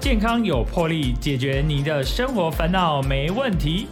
健康有魄力，解决您的生活烦恼没问题。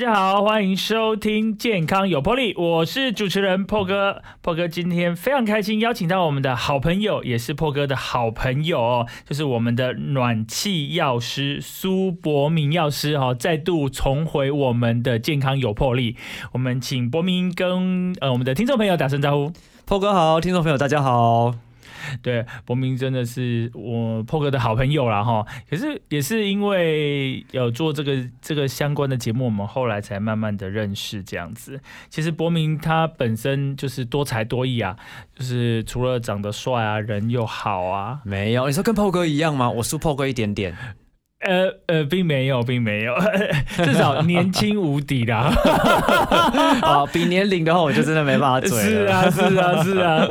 大家好，欢迎收听《健康有魄力》，我是主持人破哥。破哥今天非常开心，邀请到我们的好朋友，也是破哥的好朋友哦，就是我们的暖气药师苏博明药师哈，再度重回我们的《健康有魄力》。我们请博明跟呃我们的听众朋友打声招呼。破哥好，听众朋友大家好。对，博明真的是我破哥的好朋友啦哈。可是也是因为有做这个这个相关的节目，我们后来才慢慢的认识这样子。其实博明他本身就是多才多艺啊，就是除了长得帅啊，人又好啊。没有，你说跟破哥一样吗？我输破哥一点点。呃呃，并没有，并没有，至少年轻无敌啦。啊，比年龄的话，我就真的没办法追是啊，是啊，是啊。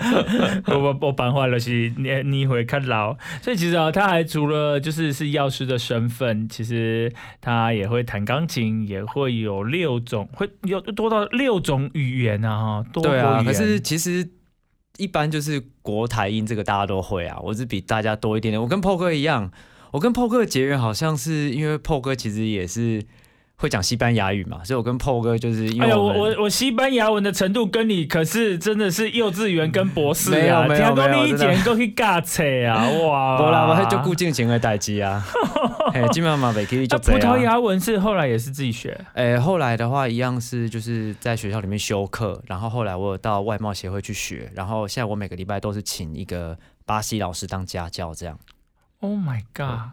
我我我办坏了，是你你会看老。所以其实啊，他还除了就是是药师的身份，其实他也会弹钢琴，也会有六种，会有多到六种语言啊，哈。对啊，可是其实一般就是国台音这个大家都会啊，我是比大家多一点点。我跟 PO 哥一样。我跟 PO 哥的结缘好像是因为 PO 哥其实也是会讲西班牙语嘛，所以我跟 PO 哥就是因为我我我西班牙文的程度跟你可是真的是幼稚园跟博士啊，没有没有，一讲都去尬扯啊，哇！不啦，我就顾敬情的代机啊，基本上嘛，每可以就这葡萄牙文是后来也是自己学，哎，后来的话一样是就是在学校里面修课，然后后来我有到外贸协会去学，然后现在我每个礼拜都是请一个巴西老师当家教这样。Oh my god！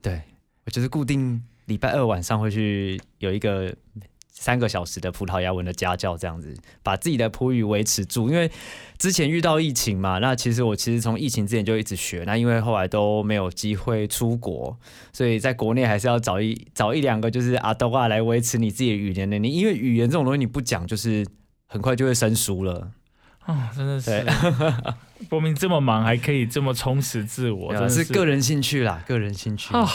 对我就是固定礼拜二晚上会去有一个三个小时的葡萄牙文的家教，这样子把自己的葡语维持住。因为之前遇到疫情嘛，那其实我其实从疫情之前就一直学，那因为后来都没有机会出国，所以在国内还是要找一找一两个就是阿多话来维持你自己的语言能力。因为语言这种东西你不讲，就是很快就会生疏了。哦，真的是，博 明这么忙还可以这么充实自我，真的是个人兴趣啦，个人兴趣啊。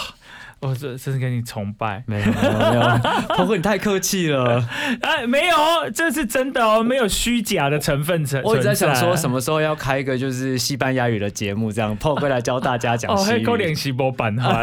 我这真是跟你崇拜，没有没有 婆婆你太客气了，哎，没有，这是真的哦，没有虚假的成分存。我在想说什么时候要开一个就是西班牙语的节目，这样婆婆来教大家讲西语。哦，黑口练习播版哈。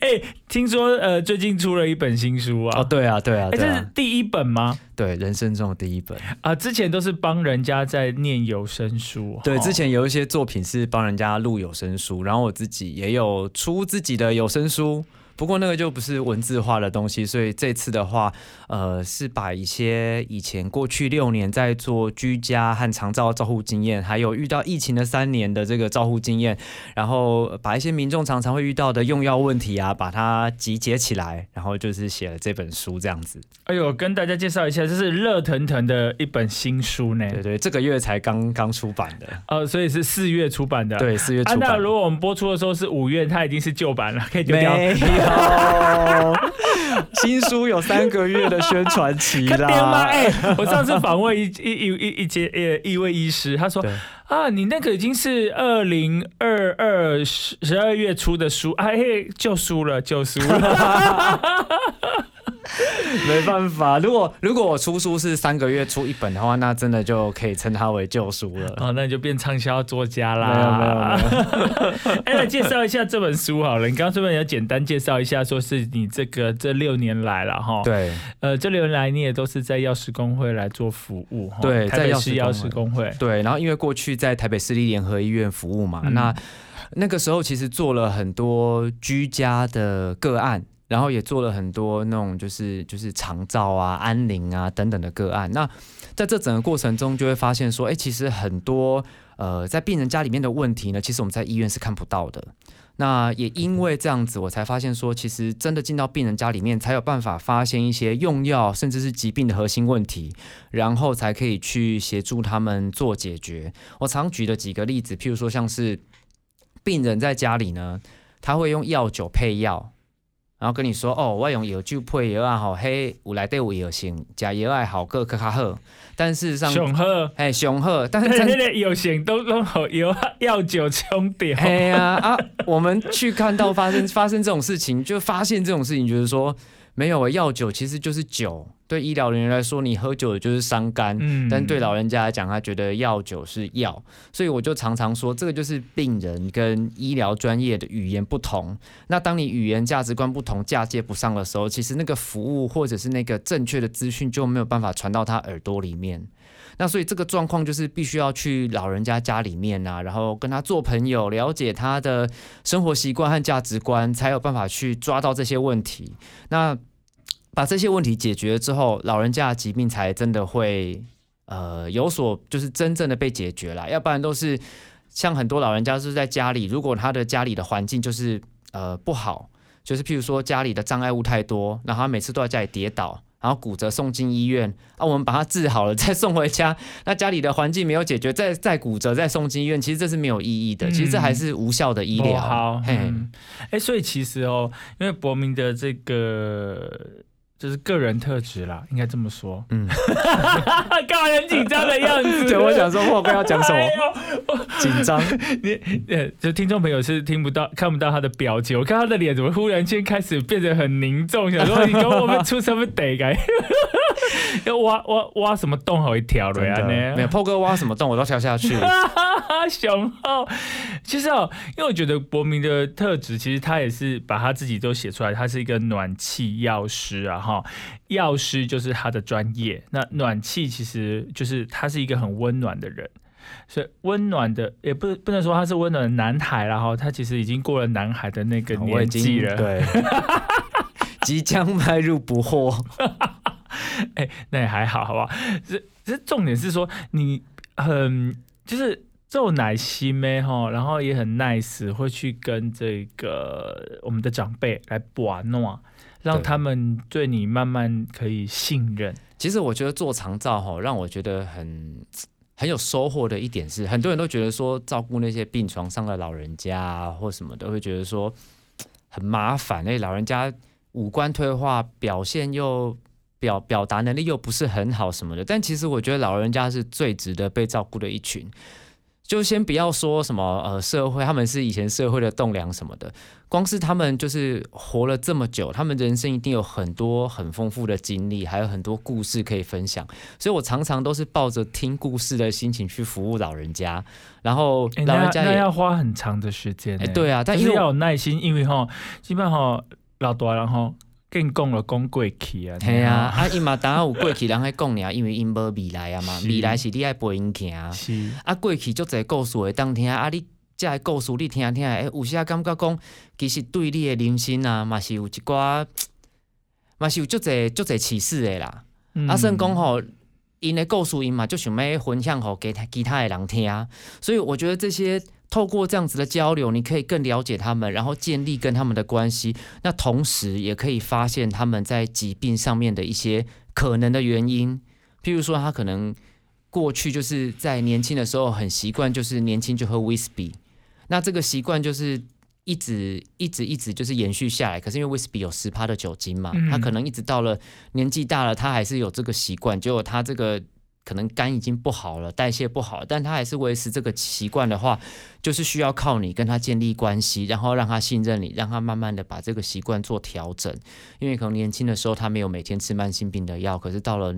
哎，听说呃最近出了一本新书啊？哦，对啊对啊，这是第一本吗？对，人生中的第一本啊，之前都是帮人家在念有声书。对，之前有一些作品是帮人家录有声书，然后我自己也有出自己的有声书。不过那个就不是文字化的东西，所以这次的话，呃，是把一些以前过去六年在做居家和长照照护经验，还有遇到疫情的三年的这个照护经验，然后把一些民众常常会遇到的用药问题啊，把它集结起来，然后就是写了这本书这样子。哎呦，跟大家介绍一下，这是热腾腾的一本新书呢。对对，这个月才刚刚出版的。呃，所以是四月出版的。对，四月出版。那如果我们播出的时候是五月，它已经是旧版了，可以丢掉。哦，新书有三个月的宣传期啦。哎，我上次访问一 一一一一节呃一位医师，他说啊，你那个已经是二零二二十十二月初的书，哎，就输了，就输了。没办法，如果如果我出书是三个月出一本的话，那真的就可以称它为旧书了。哦，那你就变畅销作家啦。没有没有。哎，来介绍一下这本书好了。你刚刚是不是要简单介绍一下，说是你这个这六年来了哈？对。呃，这六年来你也都是在药师工会来做服务。对，在药师药师工会。对，然后因为过去在台北市立联合医院服务嘛，那那个时候其实做了很多居家的个案。然后也做了很多那种就是就是长照啊、安宁啊等等的个案。那在这整个过程中，就会发现说，哎，其实很多呃在病人家里面的问题呢，其实我们在医院是看不到的。那也因为这样子，我才发现说，其实真的进到病人家里面，才有办法发现一些用药甚至是疾病的核心问题，然后才可以去协助他们做解决。我常举的几个例子，譬如说像是病人在家里呢，他会用药酒配药。然后跟你说哦，我用药酒配药啊，吼，嘿，有来对有药性，加药爱好个更较好。但事实上，雄鹤，哎，雄鹤，但是真的药性都拢好药药酒冲掉。嘿呀啊，我们去看到发生发生这种事情，就发现这种事情，就是说没有药酒其实就是酒。对医疗人员来说，你喝酒就是伤肝，嗯但对老人家来讲，他觉得药酒是药，所以我就常常说，这个就是病人跟医疗专业的语言不同。那当你语言价值观不同、嫁接不上的时候，其实那个服务或者是那个正确的资讯就没有办法传到他耳朵里面。那所以这个状况就是必须要去老人家家里面啊，然后跟他做朋友，了解他的生活习惯和价值观，才有办法去抓到这些问题。那把这些问题解决之后，老人家的疾病才真的会呃有所就是真正的被解决了，要不然都是像很多老人家是在家里，如果他的家里的环境就是呃不好，就是譬如说家里的障碍物太多，然后他每次都在家里跌倒。然后骨折送进医院啊，我们把他治好了 再送回家，那家里的环境没有解决，再再骨折再送进医院，其实这是没有意义的，其实这还是无效的医疗。哦好，哎、所以其实哦，因为伯明的这个就是个人特质啦，应该这么说。嗯，干嘛很紧张的样子？对，我想说莫哥要讲什么，紧张。你呃，就听众朋友是听不到、看不到他的表情，我看他的脸怎么忽然间开始变得很凝重，想说你跟我们出什么得该？要 挖挖挖什么洞好一条了呀？真的呢？没有破哥挖什么洞我都跳下去。熊浩，其实哦，因为我觉得伯明的特质，其实他也是把他自己都写出来，他是一个暖气药师啊，哈，药师就是他的专业。那暖气其实就是他是一个很温暖的人，所以温暖的也不不能说他是温暖的男孩啦，哈，他其实已经过了男孩的那个年纪了，经对，即将迈入不惑。哎、那也还好，好不好？这这重点是说你很就是做奶昔咩哈，然后也很 nice，会去跟这个我们的长辈来把诺，让他们对你慢慢可以信任。其实我觉得做长照哈，让我觉得很很有收获的一点是，很多人都觉得说照顾那些病床上的老人家啊，或什么的，会觉得说很麻烦，那老人家五官退化，表现又表表达能力又不是很好什么的。但其实我觉得老人家是最值得被照顾的一群。就先不要说什么呃社会，他们是以前社会的栋梁什么的，光是他们就是活了这么久，他们人生一定有很多很丰富的经历，还有很多故事可以分享。所以我常常都是抱着听故事的心情去服务老人家，然后老人家要花很长的时间、哎、欸。对啊，但但是要有耐心，因为哈，基本上哈老大人哈更讲了讲过去啊。系啊，啊伊嘛当然有过去人喺讲尔，因为因无未来啊嘛，未来是你爱陪因行。是，啊，过去足侪故事会当听，啊，你遮个故事你听听，诶、有时感觉讲，其实对你的人生啊，嘛是有一寡，嘛是有足侪足侪启示的啦。嗯啊，算讲吼，因的故事因嘛就想要分享给其他其他的人听，所以我觉得这些透过这样子的交流，你可以更了解他们，然后建立跟他们的关系。那同时也可以发现他们在疾病上面的一些可能的原因，譬如说他可能过去就是在年轻的时候很习惯，就是年轻就喝 whisky，那这个习惯就是。一直一直一直就是延续下来，可是因为 whisky 有十趴的酒精嘛，嗯他可能一直到了年纪大了，他还是有这个习惯，结果他这个可能肝已经不好了，代谢不好，但他还是维持这个习惯的话，就是需要靠你跟他建立关系，然后让他信任你，让他慢慢的把这个习惯做调整。因为可能年轻的时候他没有每天吃慢性病的药，可是到了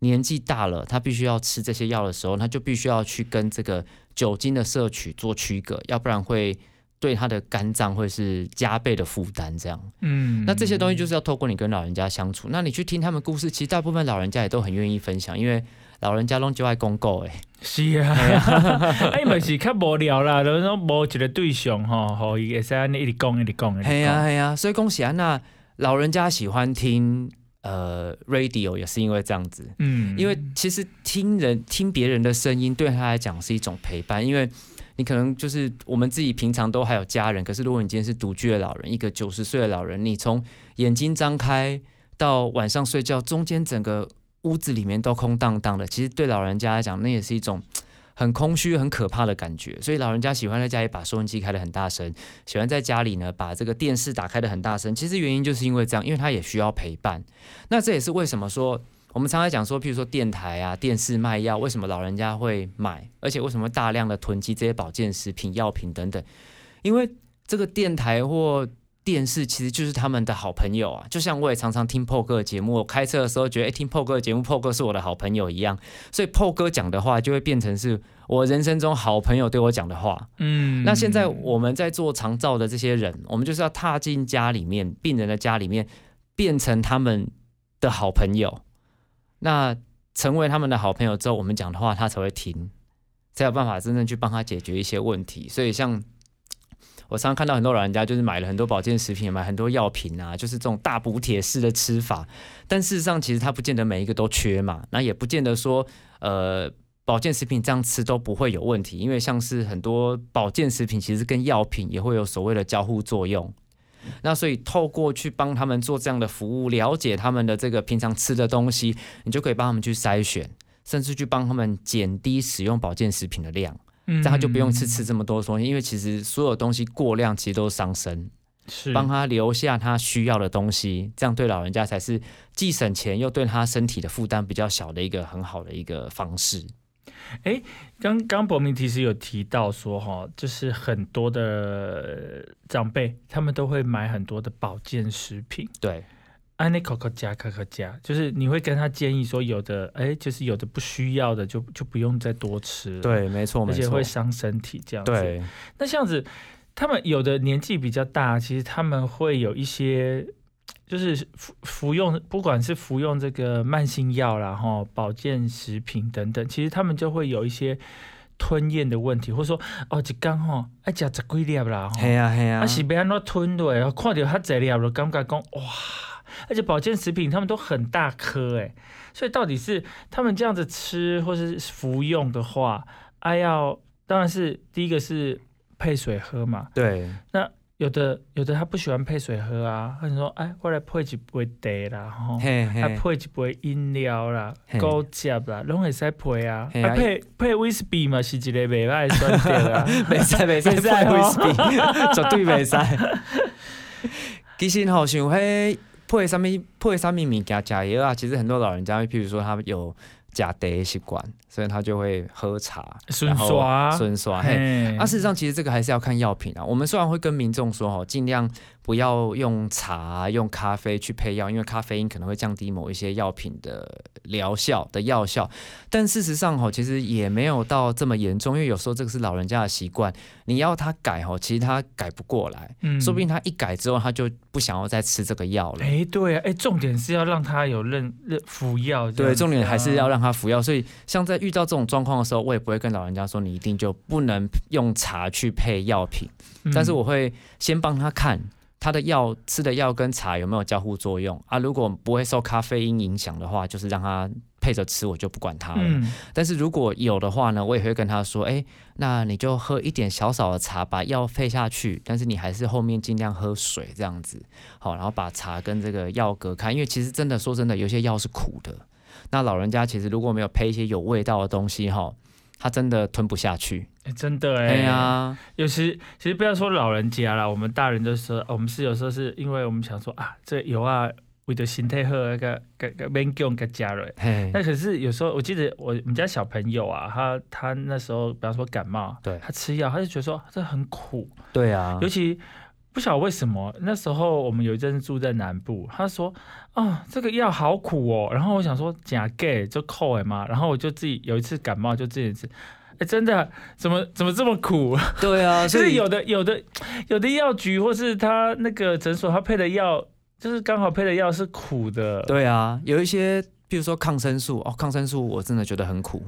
年纪大了，他必须要吃这些药的时候，他就必须要去跟这个酒精的摄取做区隔，要不然会。对他的肝脏会是加倍的负担，这样。嗯那这些东西就是要透过你跟老人家相处，那你去听他们故事，其实大部分老人家也都很愿意分享，因为老人家拢就爱公告哎，是啊，哎，咪是较无聊啦，就是说无一个对象吼，吼伊会使安尼一直讲一直讲，一直嘿呀讲。嘿呀，所以恭喜啊，那老人家喜欢听呃 radio 也是因为这样子，嗯。因为其实听人听别人的声音对他来讲是一种陪伴，因为你可能就是我们自己平常都还有家人，可是如果你今天是独居的老人，一个九十岁的老人，你从眼睛张开到晚上睡觉，中间整个屋子里面都空荡荡的，其实对老人家来讲，那也是一种。很空虚、很可怕的感觉，所以老人家喜欢在家里把收音机开得很大声，喜欢在家里呢把这个电视打开的很大声。其实原因就是因为这样，因为他也需要陪伴。那这也是为什么说我们常常讲说，譬如说电台啊、电视卖药，为什么老人家会买，而且为什么大量的囤积这些保健食品、药品等等？因为这个电台或电视其实就是他们的好朋友啊。就像我也常常听 PO 哥的节目，我开车的时候觉得，哎，听 PO 哥的节目，PO 哥是我的好朋友一样。所以 PO 哥讲的话就会变成是我人生中好朋友对我讲的话。嗯，那现在我们在做长照的这些人，我们就是要踏进家里面，病人的家里面，变成他们的好朋友。那成为他们的好朋友之后，我们讲的话他才会听，才有办法真正去帮他解决一些问题。所以像我常常看到很多老人家就是买了很多保健食品，买很多药品啊，就是这种大补铁式的吃法。但事实上，其实他不见得每一个都缺嘛，那也不见得说呃保健食品这样吃都不会有问题，因为像是很多保健食品其实跟药品也会有所谓的交互作用。那所以透过去帮他们做这样的服务，了解他们的这个平常吃的东西，你就可以帮他们去筛选，甚至去帮他们减低使用保健食品的量，这样他就不用吃吃这么多东西，因为其实所有东西过量其实都是伤身，是。帮他留下他需要的东西，这样对老人家才是既省钱又对他身体的负担比较小的一个很好的一个方式。哎，刚刚博明其实有提到说，哈，就是很多的长辈他们都会买很多的保健食品，对，安内可可加可可加，就是你会跟他建议说，有的哎，就是有的不需要的就就不用再多吃了，，对，没错，而且，会伤身体这样子。，对，那这样子，他们有的年纪比较大，其实他们会有一些。就是服服用，不管是服用这个慢性药啦，哈，保健食品等等，其实他们就会有一些吞咽的问题，或者说哦，一天吼爱食十几粒啦，吼，嘿呀嘿呀啊，是要安怎吞落的，看到遐济粒就感觉讲哇，而且保健食品他们都很大颗哎，所以到底是他们这样子吃或是服用的话，啊要当然是第一个是配水喝嘛，对，那有的有的他不喜欢配水喝啊，他就说哎，我来配一杯茶啦，吼。嘿啊，配一杯饮料啦嘿、高汁啦，拢会使配啊。啊啊，配配威士忌嘛，是一个袂歹的选择啊。袂使 袂使配威哦士忌，绝对袂使。其实吼，像迄配啥物配啥物物件加药啊，其实很多老人家，譬如说他们有假茶的习惯，所以他就会喝茶，顺刷顺刷。嘿，嘿啊，事实上其实这个还是要看药品啊。我们虽然会跟民众说哦，尽量不要用茶、用咖啡去配药，因为咖啡因可能会降低某一些药品的疗效的药效。但事实上吼，其实也没有到这么严重，因为有时候这个是老人家的习惯，你要他改吼，其实他改不过来，嗯说不定他一改之后，他就不想要再吃这个药了。哎、对啊，哎、重点是要让他有认认服药对，重点还是要让他服药。所以，像在遇到这种状况的时候，我也不会跟老人家说你一定就不能用茶去配药品。嗯，但是我会先帮他看他的药吃的药跟茶有没有交互作用啊。如果不会受咖啡因影响的话，就是让他配着吃，我就不管他了。嗯，但是如果有的话呢，我也会跟他说，哎，那你就喝一点小少的茶，把药配下去，但是你还是后面尽量喝水这样子，好，然后把茶跟这个药隔开，因为其实真的说真的，有些药是苦的。那老人家其实如果没有配一些有味道的东西哈，他真的吞不下去。哎真的哎、哎呀，有时其实不要说老人家啦，我们大人就说，哦我们是有时候是因为我们想说啊，这油啊为了心态好，那个个个免用个加了。那可是有时候，我记得我我们家小朋友啊，他他那时候，比方说感冒，对他吃药，他就觉得说这很苦，对啊。尤，其不晓得为什么，那时候我们有一阵子住在南部，他说啊这个药好苦哦，然后我想说假 gay 就扣哎嘛，然后我就自己有一次感冒就自己吃，哎真的怎么怎么这么苦？对啊，就是有的有的有的药局或是他那个诊所他配的药，就是刚好配的药是苦的，对啊，有一些，比如说抗生素哦，抗生素我真的觉得很苦。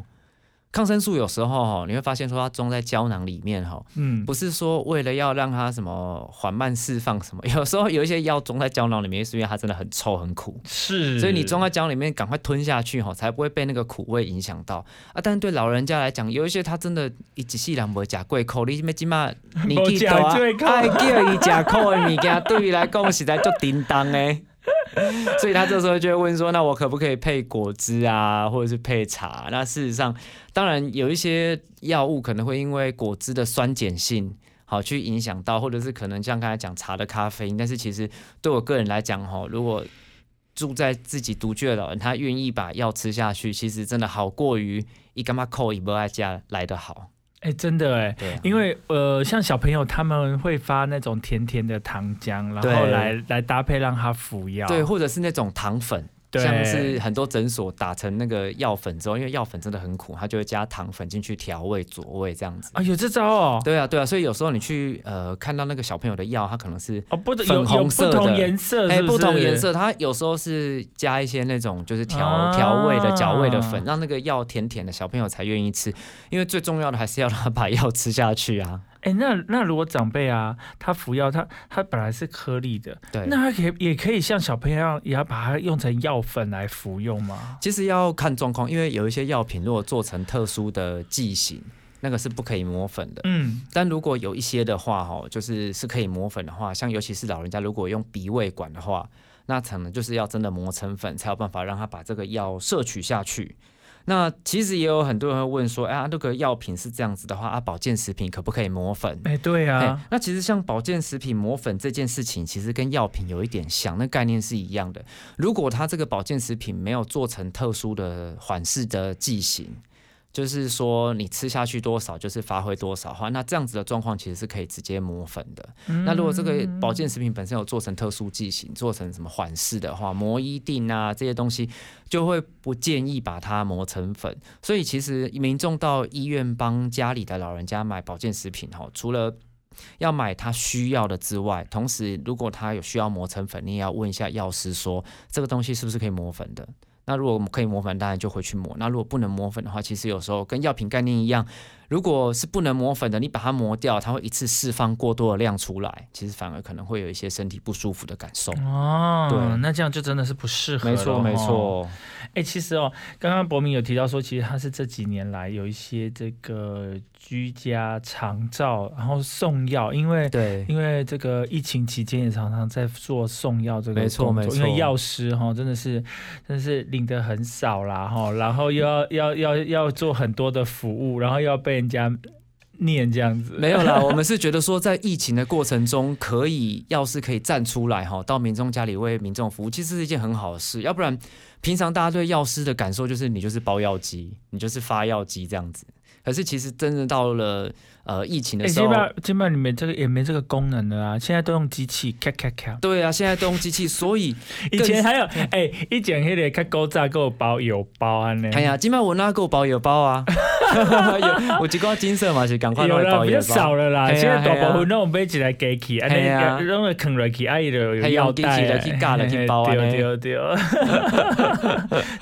抗生素有时候哈，你会发现说它装在胶囊里面哈，嗯，不是说为了要让它什么缓慢释放什么，有时候有一些药装在胶囊里面，是因为它真的很臭很苦，是，所以你装在胶囊里面赶快吞下去哈，才不会被那个苦味影响到啊。但是对老人家来讲，有一些他真的一一世人无食过苦，你咩起码年纪大啊爱叫伊食苦的物件，对于来讲实在就叮当诶。所以他这时候就会问说：“那我可不可以配果汁啊，或者是配茶？”那事实上，当然有一些药物可能会因为果汁的酸碱性，好去影响到，或者是可能像刚才讲茶的咖啡因。但是其实对我个人来讲，哈，如果住在自己独居的老人，他愿意把药吃下去，其实真的好过于一干嘛扣一波爱家来的好。哎、真的哎。因为呃，像小朋友他们会发那种甜甜的糖浆，然后来来搭配让他服药。对，或者是那种糖粉，对像是很多诊所打成那个药粉之后，因为药粉真的很苦，它就会加糖粉进去调味佐味这样子。啊，有这招哦。对啊，对啊，所以有时候你去呃看到那个小朋友的药，它可能是哦，不有粉红色的同颜色哎是不是不同颜。色，它有时候是加一些那种就是调啊调味的调味的粉，让那个药甜甜的，小朋友才愿意吃。因为最重要的还是要让他把药吃下去啊。哎、那那如果长辈啊，他服药，他他本来是颗粒的，对，那他可以也可以像小朋友一样，也要把它用成药粉来服用吗？其实要看状况，因为有一些药品如果做成特殊的剂型，那个是不可以磨粉的。嗯，但如果有一些的话，哈，就是是可以磨粉的话，像尤其是老人家如果用鼻胃管的话，那可能就是要真的磨成粉，才有办法让他把这个药摄取下去。那其实也有很多人会问说，哎呀，那个药品是这样子的话，啊，保健食品可不可以磨粉？哎、对哎啊，那其实像保健食品磨粉这件事情，其实跟药品有一点像，那概念是一样的。如果它这个保健食品没有做成特殊的缓释的剂型，就是说你吃下去多少就是发挥多少的话，那这样子的状况其实是可以直接磨粉的。那如果这个保健食品本身有做成特殊剂型，做成什么缓释的话，磨一定啊这些东西，就会不建议把它磨成粉。所以其实民众到医院帮家里的老人家买保健食品哈，除了要买他需要的之外，同时如果他有需要磨成粉，你也要问一下药师说这个东西是不是可以磨粉的。那如果我们可以磨粉，当然就回去磨。那如果不能磨粉的话，其实有时候跟药品概念一样，如果是不能磨粉的，你把它磨掉，它会一次释放过多的量出来，其实反而可能会有一些身体不舒服的感受。哦，对那这样就真的是不适合了。没错，没哦。错。哎、其实哦，刚刚博明有提到说，其实他是这几年来有一些这个居家长照，然后送药，因为对，因为这个疫情期间也常常在做送药这个没错没错因为药师哈真的是真的是领的很少啦哈，然后又要要要要做很多的服务，然后又要被人家念这样子，没有啦，我们是觉得说，在疫情的过程中，可以要是可以站出来哈，到民众家里为民众服务，其实是一件很好的事。要不然，平常大家对药师的感受就是你就是包药机，你就是发药机这样子。可是其实真的到了呃疫情哎、的时候，基本上基本上你们这个也没这个功能了啊，现在都用机器咔咔咔。对啊，现在都用机器，所以以前还有哎、以前迄个较古早给我包邮包安尼。哎呀，今麦我那够包邮包啊，有我几个金色嘛是赶快来包邮包。少了啦。现在大部分拢买一来机器，安尼嘿啊拢会扛落去，啊伊就有腰带去夹来去包安尼对对对。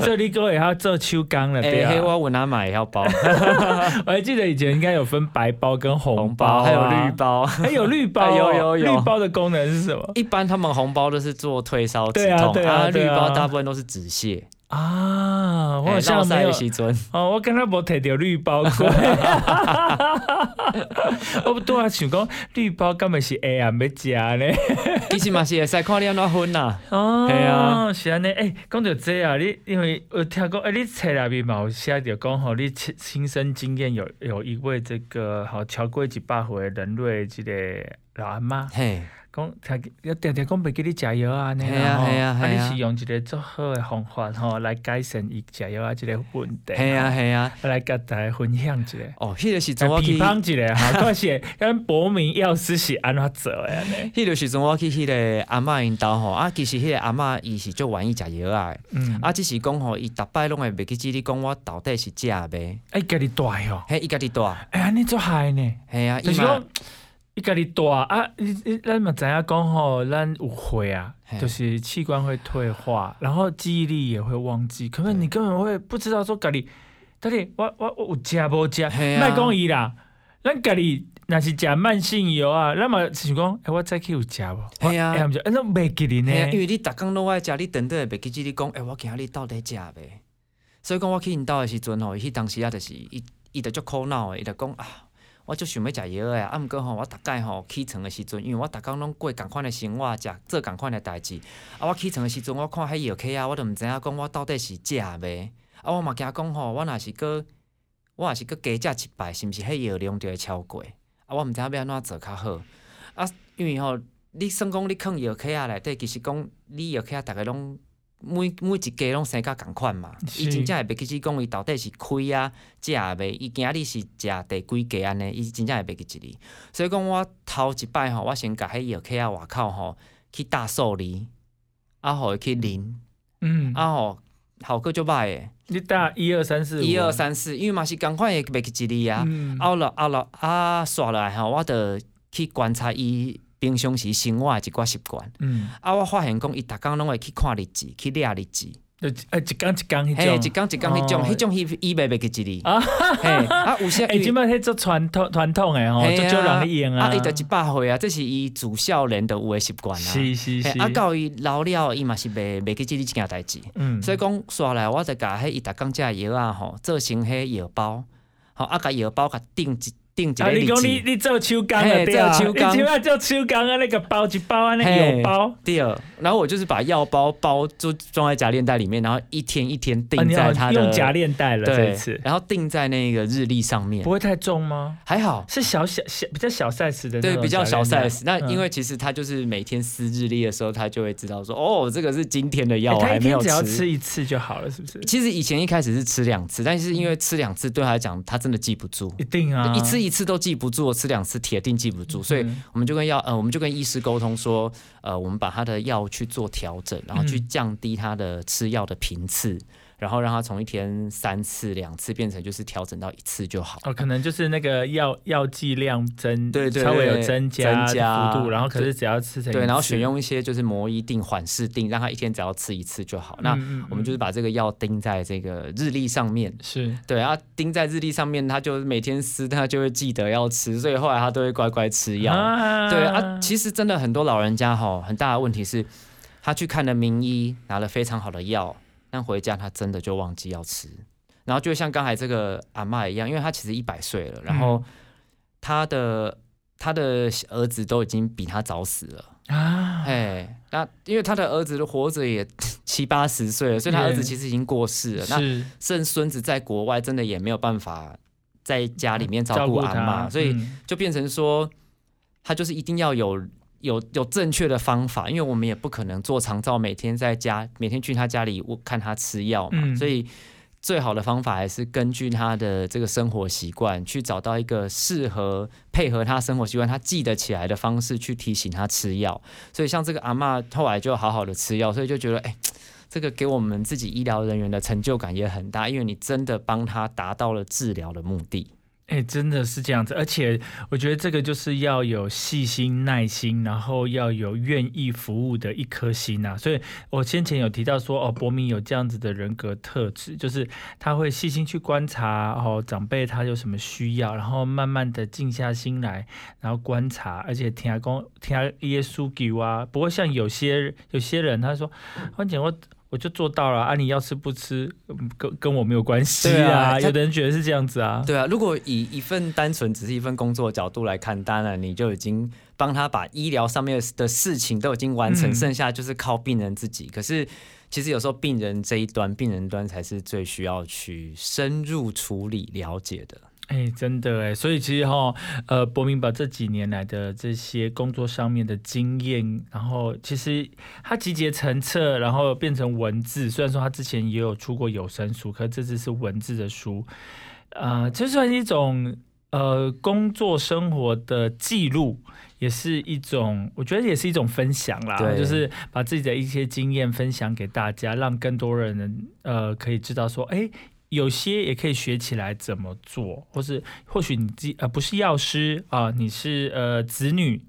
所以你各位要做手工了，对啊。我我哪买也要包，我还记得以前应该有分白包跟红红包还有绿包。还有绿包？哦，有有有。绿包的功能是什么？一般他们红包都是做退烧止对啊痛，对啊对啊。绿包大部分都是止泻。啊？我好哎像没有的时阵，哦，我刚才无摕到绿包过。我拄啊想讲绿包敢会是会暗要食呢？其实嘛是会使看你安怎分啦。哦，系啊是安尼。诶，讲到这啊，你因为有听讲，诶，你册内面嘛有写着讲吼，你亲亲身经验有有一位这个吼超过一百岁的人类即个老阿妈，嘿，讲听要定定讲袂记你食药啊，安尼嘿啊啦吼。啊啊你是用一个足好的方法吼来改善伊食药啊即个问题。嘿啊嘿啊。吼，来甲大家分享一下。哦，迄个时阵我去批，判一下哈，看是咱博明药师是安怎做的安尼。迄个时阵我去迄个阿嬷因兜吼，啊，其实迄个阿嬷伊是足愿意食药啊的，嗯，啊，只是讲吼，伊逐摆拢会袂记记你讲我到底是食袂，哎，家己带哦，嘿，伊家己带，哎，安尼做害呢。系啊，伊就伊家己大啊，你你咱嘛知影讲吼，咱有会啊，嘿就是器官会退化，然后记忆力也会忘记，可能对你根本会不知道说家己到底我我我有食无食，嘿啊莫讲伊啦，咱家己若是食慢性药啊，咱嘛想讲，哎，我早起有食无？嘿啊哎，那袂记哩呢因为你逐工拢爱食，你等等会袂记记你讲，诶，我今日到底食未？所以讲我去因兜的时阵吼，伊迄当时啊，就是伊伊就足苦恼的，伊就讲啊。我就想要食药的啊，毋过吼，我逐摆吼起床的时阵，因为我逐工拢过共款的生活，食做共款的代志。啊，我起床的时阵，我看迄药盒啊，我都毋知影讲我到底是食袂。啊，我嘛惊讲吼，我若是搁我若是搁加食一摆，是毋是迄药量就会超过？啊，我毋知影要安怎做较好。啊，因为吼，你算讲你囥药盒啊内底，其实讲你药盒逐个拢每每一家拢生甲共款嘛，伊真正会袂记起讲伊到底是开啊、食啊袂，伊今日是食第几家安尼，伊真正会袂记一哩。所以讲我头一摆吼，我先甲迄药客啊外口吼去搭数哩，啊互伊去啉，嗯，啊吼效果就歹诶，你打一二三四一二，三四，因为嘛是共款会袂记一哩啊。嗯，后来后来啊，刷来吼，我着去观察伊平常时生活的一寡习惯。嗯，啊，我发现讲伊逐工拢会去看日志，去掠日志，就呃一工一工迄，种，一工一工迄种，哦迄种伊伊袂袂记一哩。啊，嘿，啊有些 哎，即摆迄做传统传统诶吼，嘿做少人咧用啊，啊，伊着一百岁啊，这是伊自少年的有诶习惯啊。是是是，啊，到伊老了，伊嘛是袂袂记即哩即件代志。嗯，所以讲刷来，我就甲迄伊逐工食的药啊吼，做成迄药包，吼啊，甲药包甲订一啊，个日你讲你。你做手工啊，嘿对啊，做手工。你起码做手工啊，那个包一包啊，那个嘿油包，对，然后我就是把药包包就装在夹链袋里面，然后一天一天啊订在它的、用夹链袋了这一对次，，然后定在那个日历上面。不，会太重吗？还好。是小小小比较小 size 的对，比较小 size。那嗯。因为其实他就是每天撕日历的时候，他就会知道说，哦，这个是今天的药，欸他我还没有一天只要吃一次就好了，是不是？其实以前一开始是吃两次，但是因为吃两次对他来讲，他真的记不住，一定啊，一次一次都记不住，吃两次铁定记不住，所以嗯我们就跟药呃，我们就跟医师沟通说，呃，我们把他的药去做调整，然后去嗯。降低他的吃药的频次，然后让他从一天三次、两次变成就是调整到一次就好。哦，可能就是那个药药剂量增，对对稍微有增加增加幅度，然后可是只要吃成对，然后选用一些就是磨一定、缓释定，让他一天只要吃一次就好。那我们就是把这个药钉在这个日历上面，是对啊，钉在日历上面，他就每天撕，他就会记得要吃，所以后来他都会乖乖吃药。啊对啊，其实真的很多老人家哈，很大的问题是，他去看了名医，拿了非常好的药，但回家他真的就忘记要吃。然后就像刚才这个阿妈一样，因为他其实一百岁了，然后他的他的儿子都已经比他早死了。啊，哎，那因为他的儿子都活着也 七八十岁了，所以他儿子其实已经过世了。那剩孙子在国外，真的也没有办法在家里面照顾阿他，嬷，所以嗯就变成说，他就是一定要有有有正确的方法，因为我们也不可能做长照，每天在家每天去他家里我看他吃药嘛，嗯所以最好的方法还是根据他的这个生活习惯，去找到一个适合配合他生活习惯、他记得起来的方式去提醒他吃药。所以像这个阿嬷后来就好好的吃药，所以就觉得哎。这个给我们自己医疗人员的成就感也很大，因为你真的帮他达到了治疗的目的。哎、真的是这样子，而且我觉得这个就是要有细心、耐心，然后要有愿意服务的一颗心呐、所以我先前有提到说，哦，伯明有这样子的人格特质，就是他会细心去观察哦长辈他有什么需要，然后慢慢的静下心来，然后观察，而且听他讲听他一些书给啊。不过像有些有些人他说，关姐我。我就做到了啊！你要吃不吃，嗯跟跟我没有关系对啊啊。有的人觉得是这样子啊。对啊，如果以一份单纯只是一份工作的角度来看，当然你就已经帮他把医疗上面的事情都已经完成，嗯剩下就是靠病人自己。可是其实有时候病人这一端，病人端才是最需要去深入处理、了解的。哎、真的哎，所以其实哈，呃，博明把这几年来的这些工作上面的经验，然后其实他集结成册，然后变成文字。虽然说他之前也有出过有声书，可这次是文字的书，呃，这算是一种呃工作生活的记录，也是一种，我觉得也是一种分享啦，对就是把自己的一些经验分享给大家，让更多人能呃可以知道说，哎、有些也可以学起来怎么做，或是或许你自己呃不是药师啊、你是呃子女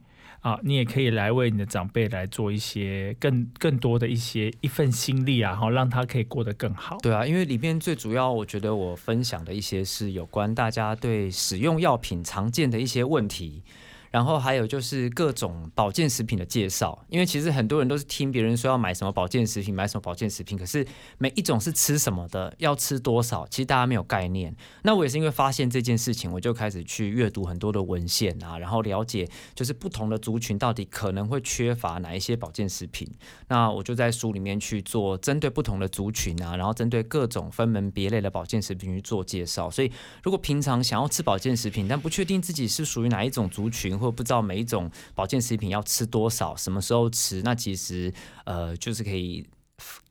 啊，你也可以来为你的长辈来做一些更更多的一些一份心力啊，然后，让他可以过得更好。对啊，因为里面最主要，我觉得我分享的一些是有关大家对使用药品常见的一些问题。然后还有就是各种保健食品的介绍，因为其实很多人都是听别人说要买什么保健食品，买什么保健食品，可是每一种是吃什么的，要吃多少，其实大家没有概念。那我也是因为发现这件事情，我就开始去阅读很多的文献啊，然后了解就是不同的族群到底可能会缺乏哪一些保健食品。那我就在书里面去做针对不同的族群啊，然后针对各种分门别类的保健食品去做介绍。所以如果平常想要吃保健食品，但不确定自己是属于哪一种族群，或不知道每一种保健食品要吃多少、什么时候吃，那其实呃就是可以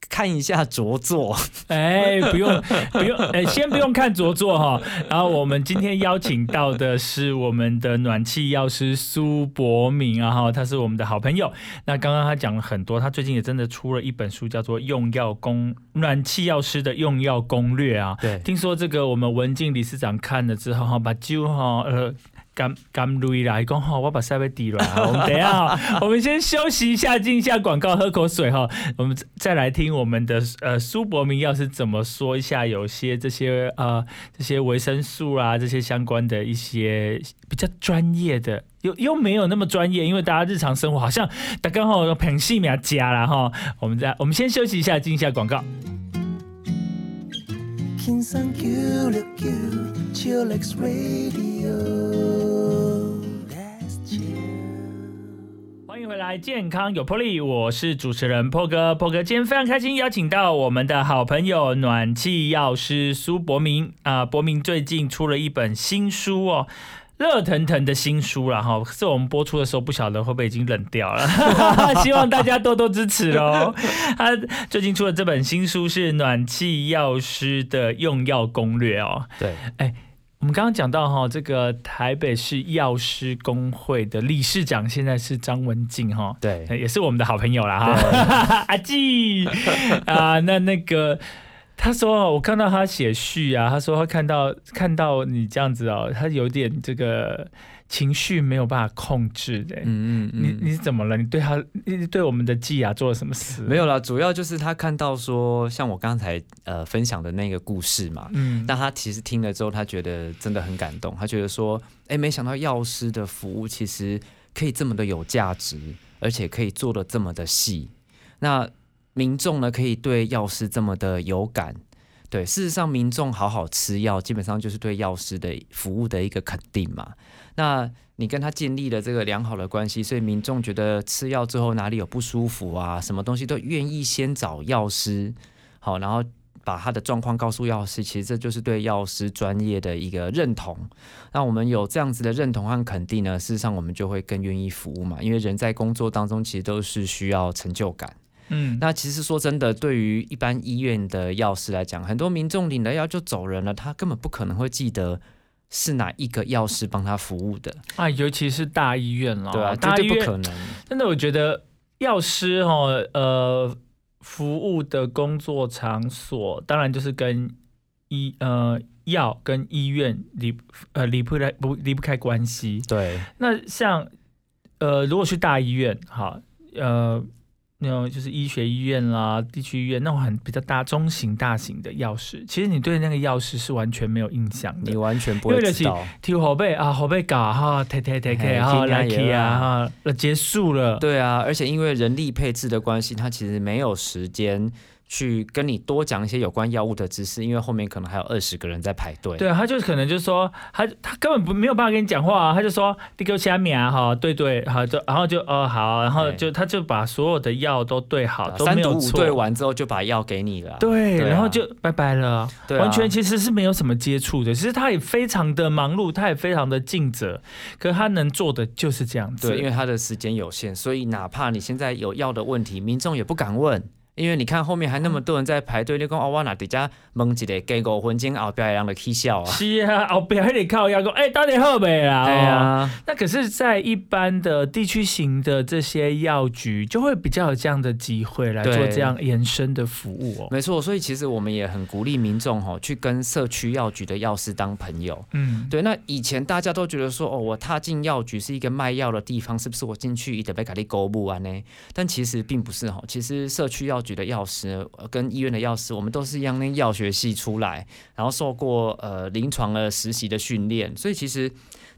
看一下着作。哎，不用不用，哎，先不用看着作哈。然后我们今天邀请到的是我们的暖气药师苏博明啊哈，他是我们的好朋友。那刚刚他讲了很多，他最近也真的出了一本书，叫做《用药攻暖气药师的用药攻略》啊。对，听说这个我们文静理事长看了之后哈，把酒哈呃。甘甘瑞啦，讲好，我把设备递了。我们等一下，我们先休息一下，进一下广告，喝口水哈。我们再来听我们的呃苏博明药师怎么说一下，有些这些呃这些维生素啊，这些相关的一些比较专业的，又又没有那么专业，因为大家日常生活好像大刚好平细苗加了哈。我们再我们先休息一下，进一下广告。欢迎回来，健康有魄力，我是主持人破哥。破哥今天非常开心，邀请到我们的好朋友暖气药师苏博明啊。博明最近出了一本新书哦，热腾腾的新书了哈。可是我们播出的时候，不晓得会不会已经冷掉了，希望大家多多支持哦。他最近出的这本新书是暖气药师的用药攻略哦。对，哎。我们刚刚讲到哈，这个台北市药师工会的理事长现在是张文静哈，对，也是我们的好朋友啦哈，阿纪啊，那那个他说我看到他写序啊，他说他看到看到你这样子哦，他有点这个。情绪没有办法控制的，嗯嗯嗯，你你怎么了？你对他，你对我们的季雅做了什么事？没有啦，主要就是他看到说，像我刚才呃分享的那个故事嘛，嗯，那他其实听了之后，他觉得真的很感动，他觉得说，哎，没想到药师的服务其实可以这么的有价值，而且可以做的这么的细，那民众呢可以对药师这么的有感。对，事实上，民众好好吃药，基本上就是对药师的服务的一个肯定嘛。那你跟他建立了这个良好的关系，所以民众觉得吃药之后哪里有不舒服啊，什么东西都愿意先找药师，好，然后把他的状况告诉药师。其实这就是对药师专业的一个认同。那我们有这样子的认同和肯定呢，事实上我们就会更愿意服务嘛。因为人在工作当中其实都是需要成就感。嗯，那其实说真的，对于一般医院的药师来讲，很多民众领了药就走人了，他根本不可能会记得是哪一个药师帮他服务的啊，尤其是大医院了，对啊，绝对不可能。真的，我觉得药师哦，呃，服务的工作场所当然就是跟医呃药跟医院离呃离不开不离不开关系。对，那像呃，如果去大医院，哈，呃。那种就是医学医院啦、地区医院那种很比较大、中型、大型的药师，其实你对那个药师是完全没有印象的，你完全不会知道。听后背啊，后背搞哈，贴贴贴贴，好来去啊，哈，结束了。对啊，而且因为人力配置的关系，他其实没有时间。去跟你多讲一些有关药物的知识，因为后面可能还有二十个人在排队。对，他就可能就是说，他他根本不没有办法跟你讲话啊，他就说你给我下面啊，哈，对对，好就然后就哦好，然后就他就把所有的药都对好，都没有错。对完之后就把药给你了。对，然后就拜拜了，完全其实是没有什么接触的。其实他也非常的忙碌，他也非常的尽责，可是他能做的就是这样子。对，因为他的时间有限，所以哪怕你现在有药的问题，民众也不敢问。因为你看后面还那么多人在排队，你讲哦，我哪底家蒙一个给五分钟后边人的起笑啊？是啊，后边还得靠要讲，哎，到底好没啦？对啊。那可是，在一般的地区型的这些药局，就会比较有这样的机会来做这样延伸的服务哦。没错，所以其实我们也很鼓励民众哦，去跟社区药局的药师当朋友。嗯，对。那以前大家都觉得说，哦，我踏进药局是一个卖药的地方，是不是我进去一得被卡利购物啊呢？但其实并不是哈，其实社区药局。局的药师跟医院的药师，我们都是一样那药学系出来，然后受过呃临床的实习的训练，所以其实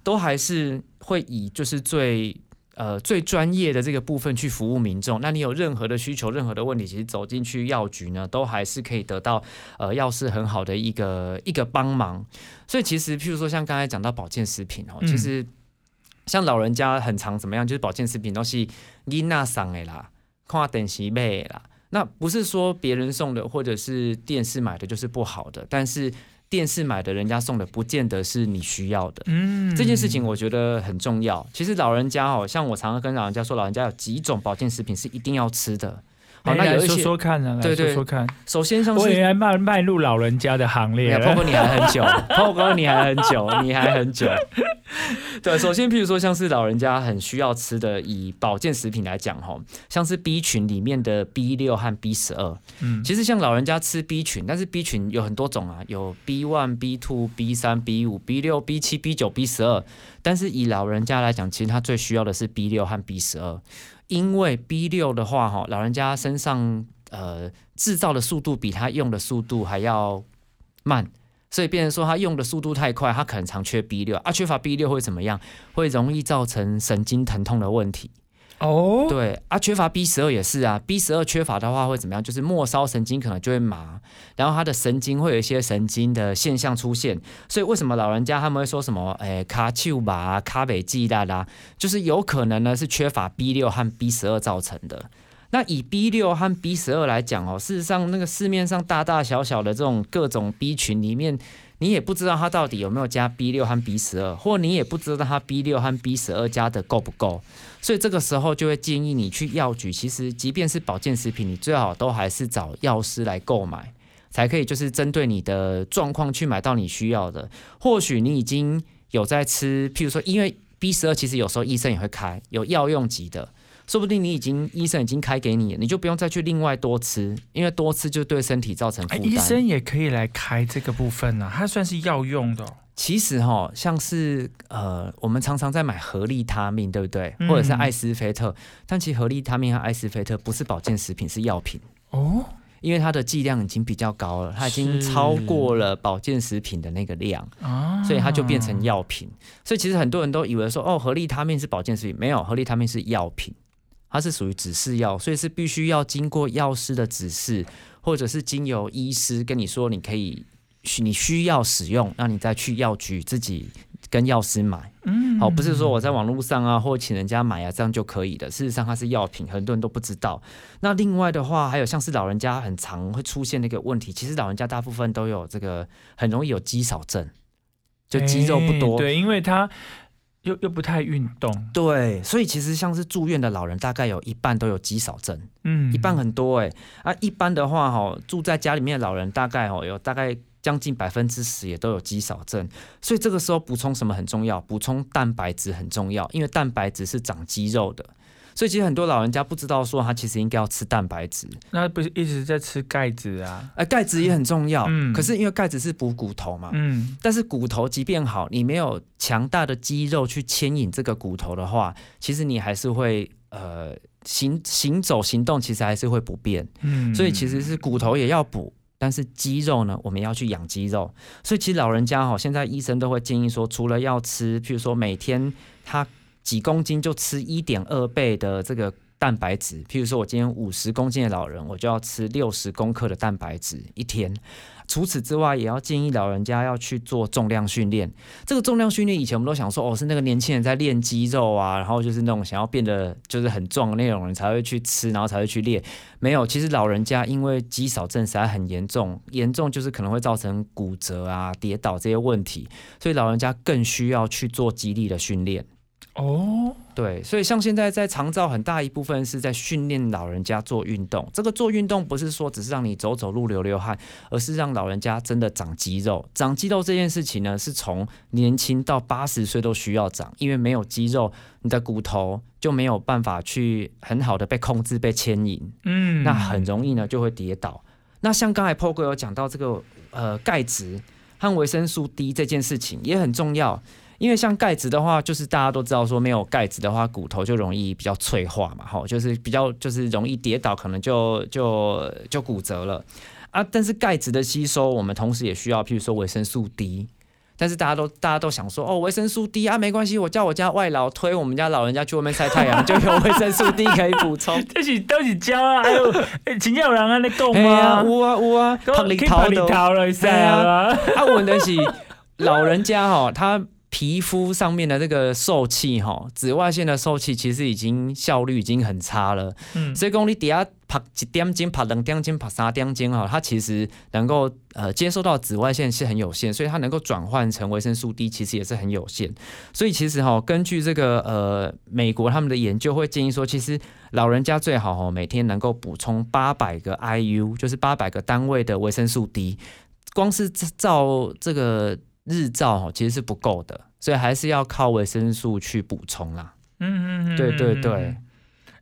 都还是会以就是最呃最专业的这个部分去服务民众。那你有任何的需求、任何的问题，其实走进去药局呢，都还是可以得到呃药师很好的一个一个帮忙。所以其实譬如说像刚才讲到保健食品哦，其实像老人家很常怎么样，就是保健食品都是囡娜送的啦，看电视买啦。那不是说别人送的或者是电视买的就是不好的，但是电视买的人家送的不见得是你需要的。嗯，这件事情我觉得很重要。其实老人家哦，像我常常跟老人家说，老人家有几种保健食品是一定要吃的。好，那有一些说看啊，来对对说说看。首先像是我也来迈迈入老人家的行列了。泡哥你还很久，泡泡你还很久，你还很久。对，首先譬如说像是老人家很需要吃的，以保健食品来讲哈，像是 B 群里面的 B 六和 B 十二，嗯，其实像老人家吃 B 群，但是 B 群有很多种啊，有 B one、B two、B 三、B 五、B 六、B 七、B 九、B 十二。但是以老人家来讲，其实他最需要的是 B 六和 B 十二，因为 B 六的话，哈，老人家身上呃制造的速度比他用的速度还要慢。所以，变成说他用的速度太快，他可能常缺 B 六啊，缺乏 B 六会怎么样？会容易造成神经疼痛的问题。哦，对啊，缺乏 B 十二也是啊，B 十二缺乏的话会怎么样？就是末梢神经可能就会麻，然后他的神经会有一些神经的现象出现。所以为什么老人家他们会说什么？诶，卡丘吧，卡北记啦啦，就是有可能呢是缺乏 B 六和 B 十二造成的。那以 B 六和 B 十二来讲哦，事实上那个市面上大大小小的这种各种 B 群里面，你也不知道它到底有没有加 B 六和 B 十二，或你也不知道它 B 六和 B 十二加的够不够。所以这个时候就会建议你去药局，其实即便是保健食品，你最好都还是找药师来购买，才可以就是针对你的状况去买到你需要的。或许你已经有在吃，譬如说，因为 B 十二其实有时候医生也会开，有药用级的。说不定你已经医生已经开给你了，你就不用再去另外多吃，因为多吃就对身体造成负，担。医生也可以来开这个部分啊，它算是药用的。其实哈，像是呃，我们常常在买合利他命，对不对？嗯或者是艾斯菲特，但其实合利他命和艾斯菲特不是保健食品，是药品。哦，因为它的剂量已经比较高了，它已经超过了保健食品的那个量，啊，所以它就变成药品。所以其实很多人都以为说，哦，合利他命是保健食品，没有，合利他命是药品，它是属于指示药，所以是必须要经过药师的指示，或者是经由医师跟你说你可以，你需要使用，那你再去药局自己跟药师买。嗯好，不是说我在网络上啊，或请人家买啊，这样就可以的。事实上，它是药品，很多人都不知道。那另外的话，还有像是老人家很常会出现的一个问题，其实老人家大部分都有这个，很容易有肌少症，就肌肉不多。哎对，因为他又又不太运动，对，所以其实像是住院的老人，大概有一半都有肌少症，嗯，一半很多哎、啊，一般的话哈、住在家里面的老人大概哦有大概将近百分之十也都有肌少症，所以这个时候补充什么很重要？补充蛋白质很重要，因为蛋白质是长肌肉的。所以其实很多老人家不知道说他其实应该要吃蛋白质，那不是一直在吃钙质啊？哎，钙质也很重要。嗯可是因为钙质是补骨头嘛，嗯，但是骨头即便好，你没有强大的肌肉去牵引这个骨头的话，其实你还是会呃行行走行动，其实还是会不便。嗯，所以其实是骨头也要补，但是肌肉呢，我们要去养肌肉。所以其实老人家哈，现在医生都会建议说，除了要吃，譬如说每天他几公斤就吃一点二倍的这个蛋白质，譬如说我今天五十公斤的老人，我就要吃六十公克的蛋白质一天。除此之外，也要建议老人家要去做重量训练。这个重量训练以前我们都想说，哦，是那个年轻人在练肌肉啊，然后就是那种想要变得就是很壮的那种人才会去吃，然后才会去练。没有，其实老人家因为肌少症实在很严重，严重就是可能会造成骨折啊、跌倒这些问题，所以老人家更需要去做肌力的训练。哦，对，所以像现在在长照很大一部分是在训练老人家做运动。这个做运动不是说只是让你走走路流流汗，而是让老人家真的长肌肉。长肌肉这件事情呢，是从年轻到八十岁都需要长，因为没有肌肉，你的骨头就没有办法去很好的被控制、被牵引。嗯，那很容易呢就会跌倒。那像刚才 p o g o 有讲到这个呃钙质和维生素 D 这件事情也很重要，因为像钙质的话，就是大家都知道说没有钙质的话，骨头就容易比较脆化嘛，哈，就是比较就是容易跌倒，可能就就就骨折了啊。但是钙质的吸收，我们同时也需要，譬如说维生素 D。但是大家都大家都想说哦，维生素 D 啊，没关系，我叫我家外劳推我们家老人家去外面晒太阳，就有维生素 D 可以补充。这是都是教啊，还有，哎真正有人安尼讲哎呀，吗？有啊有啊，讲拍日去拍日头了，是啊，啊，问的是老人家哦，他皮肤上面的这个受气哈，紫外线的受气其实已经效率已经很差了。嗯，所以讲你底下拍一点钟、拍两点钟、拍三点钟哈，它其实能够呃接收到紫外线是很有限，所以它能够转换成维生素 D 其实也是很有限。所以其实哈，根据这个呃美国他们的研究会建议说，其实老人家最好哈每天能够补充八百个 IU，就是八百个单位的维生素 D。光是照这个。日照哈其实是不够的，所以还是要靠维生素去补充啦。嗯嗯嗯，对对对。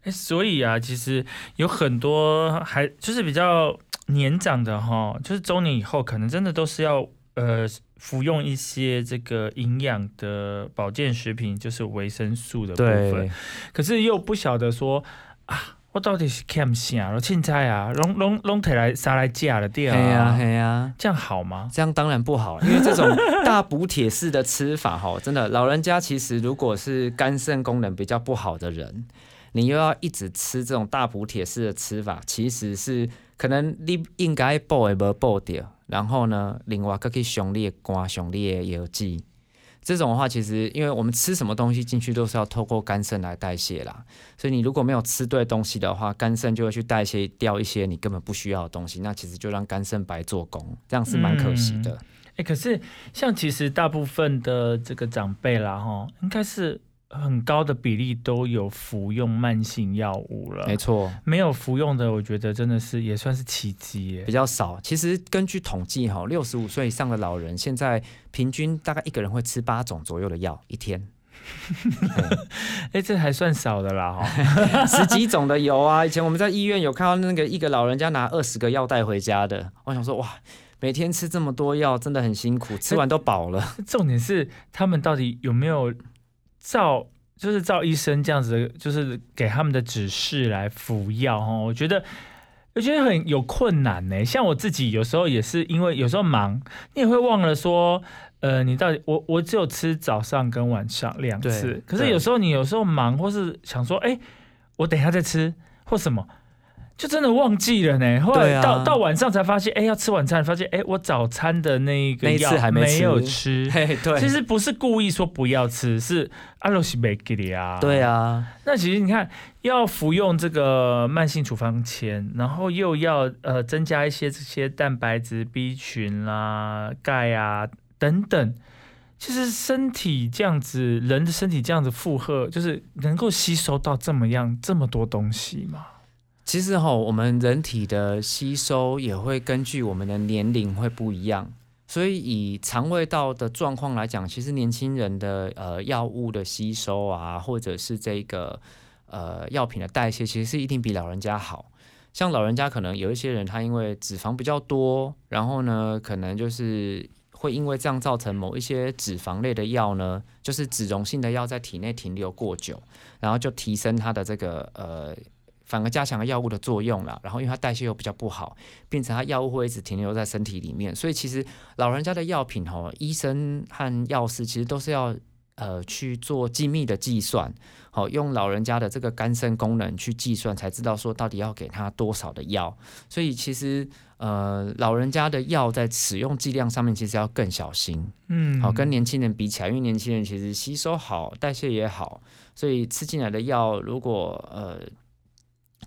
哎，所以啊，其实有很多还就是比较 年长的哈，就是中年以后，可能真的都是要呃服用一些这个营养的保健食品，就是维生素的部分。可是又不晓得说啊。我到底是欠啥？咯凊彩啊，拢拢拢摕来杀来架了对啊！系啊系啊，这样好吗？这样当然不好，因为这种 大补铁式的吃法哈，真的老人家其实如果是肝肾功能比较不好的人，你又要一直吃这种大补铁式的吃法，其实是可能你应该补也无补掉，然后呢，另外可以熊烈肝熊烈药剂。这种的话，其实因为我们吃什么东西进去都是要透过肝肾来代谢啦，所以你如果没有吃对东西的话，肝肾就会去代谢掉一些你根本不需要的东西，那其实就让肝肾白做工，这样是蛮可惜的。哎，可是像其实大部分的这个长辈啦，哈，应该是。很高的比例都有服用慢性药物了，没错。没有服用的，我觉得真的是也算是奇迹，比较少。其实根据统计，哈，六十五岁以上的老人，现在平均大概一个人会吃八种左右的药一天。哎，这还算少的啦，哦，十几种的有啊。以前我们在医院有看到那个一个老人家拿二十个药带回家的，我想说哇，每天吃这么多药真的很辛苦，吃完都饱了。重点是他们到底有没有？照就是照医生这样子，就是给他们的指示来服药哦。我觉得我觉得很有困难呢。像我自己有时候也是因为有时候忙，你也会忘了说，呃，你到底我我只有吃早上跟晚上两次。可是有时候你有时候忙，或是想说，哎，我等一下再吃或什么。就真的忘记了呢，后来到到晚上才发现，哎，要吃晚餐，发现哎，我早餐的那个药没有吃。对，其实不是故意说不要吃，是阿罗西没给你啊。对啊，那其实你看，要服用这个慢性处方签，然后又要呃增加一些这些蛋白质、B 群啦、钙啊等等，其实身体这样子，人的身体这样子负荷，就是能够吸收到这么样这么多东西吗？其实哈，我们人体的吸收也会根据我们的年龄会不一样，所以以肠胃道的状况来讲，其实年轻人的呃药物的吸收啊，或者是这个呃药品的代谢，其实是一定比老人家好。像老人家可能有一些人，他因为脂肪比较多，然后呢，可能就是会因为这样造成某一些脂肪类的药呢，就是脂溶性的药在体内停留过久，然后就提升他的这个呃。反而加强了药物的作用了，然后因为它代谢又比较不好，变成它药物会一直停留在身体里面，所以其实老人家的药品哦，医生和药师其实都是要呃去做精密的计算，好用老人家的这个肝肾功能去计算，才知道说到底要给他多少的药，所以其实呃老人家的药在使用剂量上面其实要更小心，嗯，好跟年轻人比起来，因为年轻人其实吸收好，代谢也好，所以吃进来的药如果呃。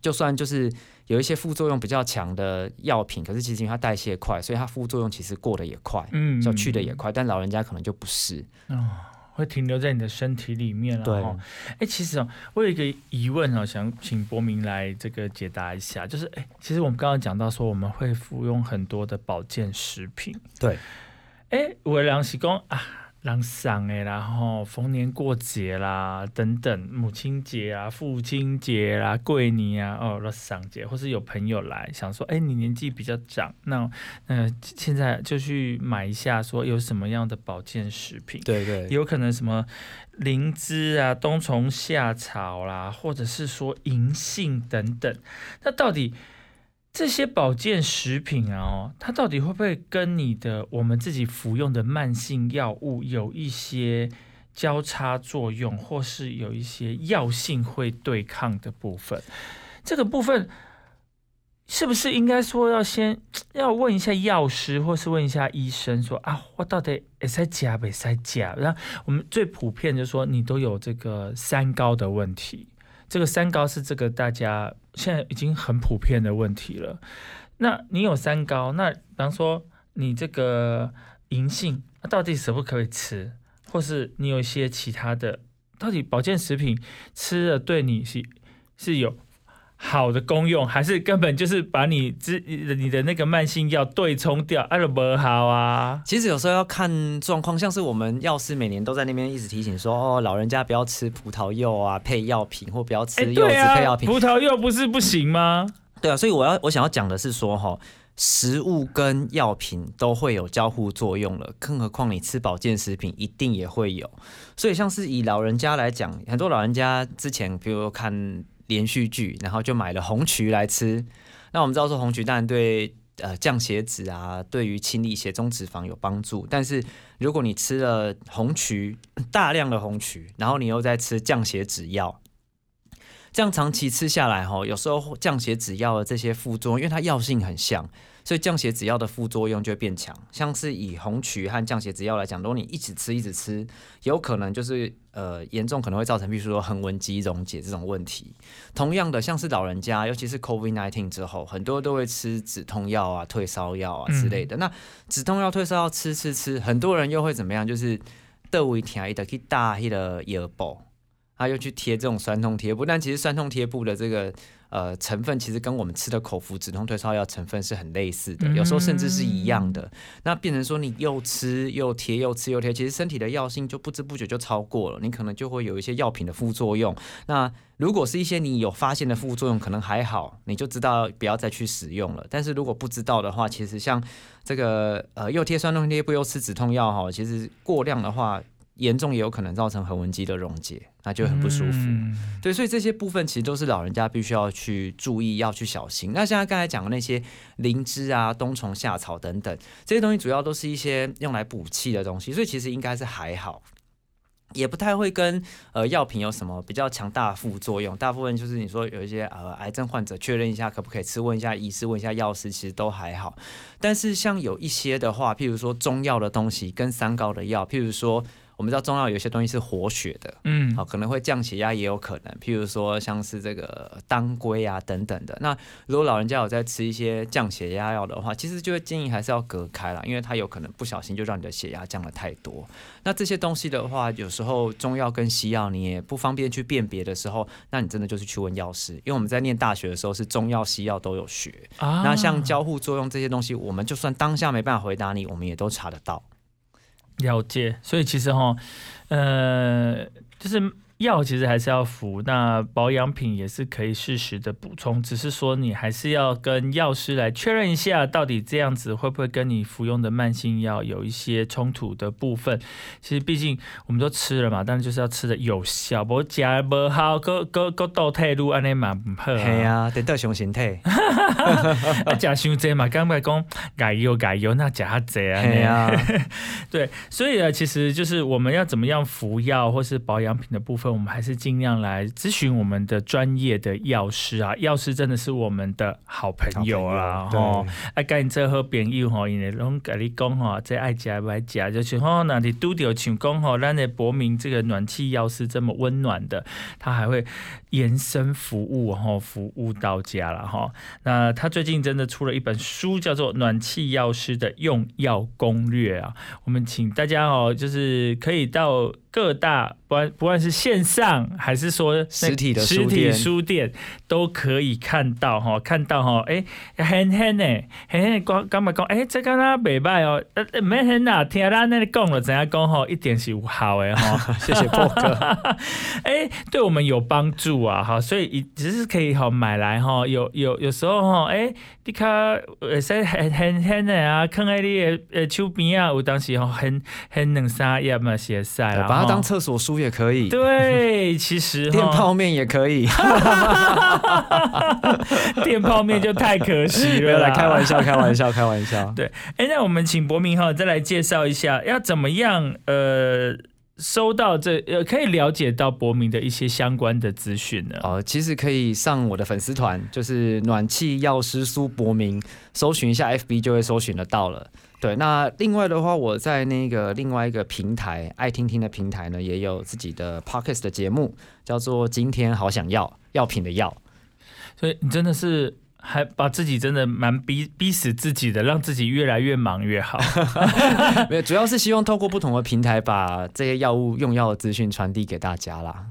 就算就是有一些副作用比较强的药品，可是其实因为它代谢快，所以它副作用其实过得也快，嗯，就去的也快。但老人家可能就不是，哦，会停留在你的身体里面了。对，哎，其实哦，我有一个疑问哦，想请博明来这个解答一下，就是哎，其实我们刚刚讲到说我们会服用很多的保健食品，对，哎，我良喜公啊。让上哎，然后逢年过节啦，等等，母亲节啊、父亲节啦、过年啊，哦，那上节，或是有朋友来，想说，哎，你年纪比较长，那那现在就去买一下，说有什么样的保健食品？对对，有可能什么灵芝啊、冬虫夏草啦，或者是说银杏等等，那到底？这些保健食品啊，它到底会不会跟你的我们自己服用的慢性药物有一些交叉作用，或是有一些药性会对抗的部分？这个部分是不是应该说要先要问一下药师，或是问一下医生说啊，我到底塞加不塞加？然后我们最普遍就是说你都有这个三高的问题，这个三高是这个大家现在已经很普遍的问题了。那你有三高，那比方说你这个银杏，那到底可不可以吃？或是你有一些其他的，到底保健食品吃了对你是是有？好的功用，还是根本就是把你之你的那个慢性药对冲掉，哎，不好啊。其实有时候要看状况，像是我们药师每年都在那边一直提醒说，哦，老人家不要吃葡萄柚啊，配药品，或不要吃柚子配药品。葡萄柚不是不行吗？对啊，所以我要我想要讲的是说，哈，食物跟药品都会有交互作用了，更何况你吃保健食品一定也会有。所以像是以老人家来讲，很多老人家之前比如看。连续剧，然后就买了红曲来吃。那我们知道说红曲当然对呃降血脂啊，对于清理血中脂肪有帮助。但是如果你吃了红曲 大量的红曲，然后你又在吃降血脂药，这样长期吃下来吼，有时候降血脂药的这些副作用，因为它药性很像。所以降血脂药的副作用就会变强，像是以红曲和降血脂药来讲，如果你一直吃一直吃，有可能就是呃严重可能会造成，比如说横纹肌溶解这种问题。同样的，像是老人家，尤其是 COVID-19 之后，很多都会吃止痛药啊、退烧药啊之类的。那止痛药、退烧药吃吃吃，很多人又会怎么样？就是得胃疼，一得去打那个药包，他又去贴这种酸痛贴布，但其实酸痛贴布的这个。呃，成分其实跟我们吃的口服止痛退烧药成分是很类似的，有时候甚至是一样的。那变成说你又吃又贴，又吃又贴，其实身体的药性就不知不觉就超过了，你可能就会有一些药品的副作用。那如果是一些你有发现的副作用，可能还好，你就知道不要再去使用了。但是如果不知道的话，其实像这个呃又贴酸痛贴不又吃止痛药哈，其实过量的话。严重也有可能造成横纹肌的溶解，那就很不舒服。对，所以这些部分其实都是老人家必须要去注意、要去小心。那现在刚才讲的那些灵芝啊、冬虫夏草等等这些东西，主要都是一些用来补气的东西，所以其实应该是还好，也不太会跟呃药品有什么比较强大的副作用。大部分就是你说有一些呃癌症患者确认一下可不可以吃，问一下医师，问一下药师，其实都还好。但是像有一些的话，譬如说中药的东西跟三高的药，譬如说。我们知道中药有些东西是活血的，嗯，好，可能会降血压，也有可能。譬如说像是这个当归啊等等的。那如果老人家有在吃一些降血压药的话，其实就会建议还是要隔开啦，因为它有可能不小心就让你的血压降了太多。那这些东西的话，有时候中药跟西药你也不方便去辨别的时候，那你真的就是去问药师，因为我们在念大学的时候是中药西药都有学。那像交互作用这些东西，我们就算当下没办法回答你，我们也都查得到。了解，所以其实哈，呃，就是。药其实还是要服，那保养品也是可以适时的补充，只是说你还是要跟药师来确认一下，到底这样子会不会跟你服用的慢性药有一些冲突的部分。其实毕竟我们都吃了嘛，但是就是要吃的有效，不加不好，各各各倒退路安尼嘛不好。系啊，得到上身体。啊，加伤济嘛，刚才讲改油解油，那加济啊。系啊，对，所以呢，其实就是我们要怎么样服药或是保养品的部分。我们还是尽量来咨询我们的专业的药师啊，药师真的是我们的好朋友啊！吼，爱跟你做好朋友吼，因为拢跟你讲吼，这爱食不爱食，就是吼，那你拄着像讲吼，咱的博明这个暖气药师这么温暖的，他还会延伸服务吼，服务到家了哈。那他最近真的出了一本书，叫做《暖气药师的用药攻略》啊。我们请大家哦，就是可以到各大。不管不管是线上还是说实体的实体书店，都可以看到哈，看到哈，哎，很很呢，很很讲讲嘛讲，哎，这个呢袂歹哦，呃，没很呐，听咱那里讲了，怎样讲吼，一点是有效的哈，谢谢波哥，哎，对我们有帮助啊，哈，所以只是可以哈买来哈，有有有时候哈，哎，你看，会使很很很的啊，放在你的呃手边啊，有当时吼很很两三页嘛，写晒啦，把它当厕所书。也可以，对，其实电泡面也可以，电泡面就太可惜了。来开玩笑，开玩笑，开玩笑。对，哎，那我们请博明哈再来介绍一下，要怎么样呃收到这呃，可以了解到博明的一些相关的资讯呢？哦，其实可以上我的粉丝团，就是暖气药师苏博明，搜寻一下 FB 就会搜寻得到了。对，那另外的话，我在那个另外一个平台爱听听的平台呢，也有自己的 Podcast 的节目，叫做《今天好想要药品的药》。所以你真的是还把自己真的蛮逼逼死自己的，让自己越来越忙越好。没有，主要是希望透过不同的平台，把这些药物用药的资讯传递给大家啦。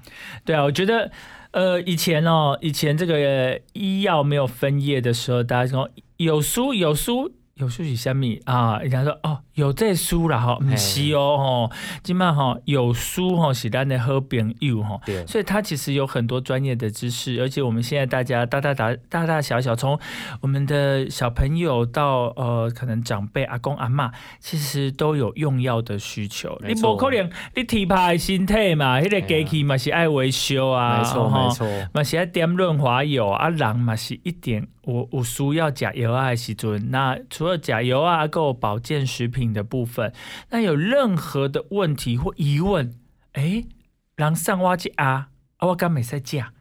对啊，我觉得呃，以前哦，以前这个医药没有分业的时候，大家说有书有书。有书是虾米啊？人家说哦，有这书啦吼，唔是哦吼，今麦吼有书吼是咱的好朋友哈，所以它其实有很多专业的知识，而且我们现在大家大大大大大小小，从我们的小朋友到呃可能长辈阿公阿妈，其实都有用药的需求。你不可能你体魄身体嘛，迄个机器嘛是爱维修啊，没错没错，嘛是爱点润滑油啊，人嘛是一点。我有需要加油啊，时阵那除了甲油啊，够保健食品的部分，那有任何的问题或疑问，哎，让上挖机啊，我刚没在讲。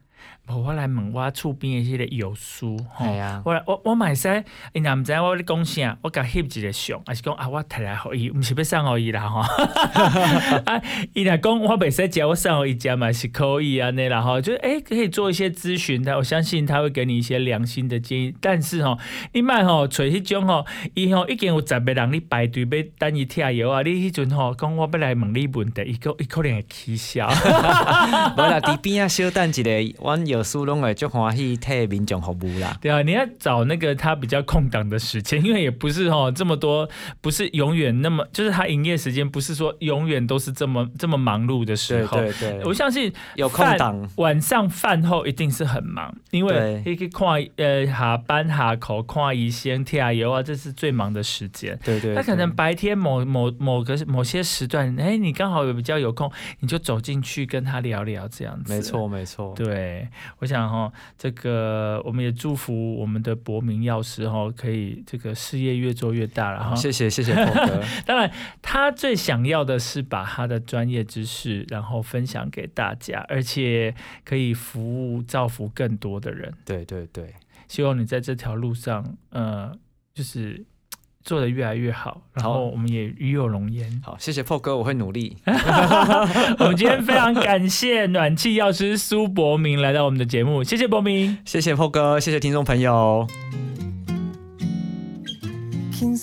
我来问我厝边的迄个药书，系啊，我我我会使，伊若毋知我咧讲啥，我甲翕一个相，还是讲啊，我摕来互伊，毋是要送互伊啦吼。啊，伊若讲我袂使食，我送互伊食嘛是可以安尼啦吼，就诶可以做一些咨询的，我相信他会给你一些良心的建议。但是吼，你莫吼找迄种吼，伊吼已经有十个人咧排队要等伊拆药啊，你迄阵吼讲我要来问你问题，伊个伊可能会起笑。无啦，伫边啊小等一个，阮有。苏龙诶，就欢喜替民众服务啦。对啊，你要找那个他比较空档的时间，因为也不是哦这么多，不是永远那么，就是他营业时间不是说永远都是这么这么忙碌的时候。对对，我相信有空档，晚上饭后一定是很忙，因为可以看呃下班下口看医生贴油啊，这是最忙的时间。对对，他可能白天某某某个某些时段，哎，你刚好有比较有空，你就走进去跟他聊聊这样子。没错没错，对。我想哈，这个我们也祝福我们的博明药师哈，可以这个事业越做越大了哈。谢谢谢谢。当然，他最想要的是把他的专业知识然后分享给大家，而且可以服务造福更多的人。对对对，希望你在这条路上，呃，就是。做的越来越好，然后我们也与有荣焉。好，谢谢破哥，我会努力。我们今天非常感谢暖气药师苏博明来到我们的节目，谢谢博明，谢谢破哥，谢谢听众朋友。King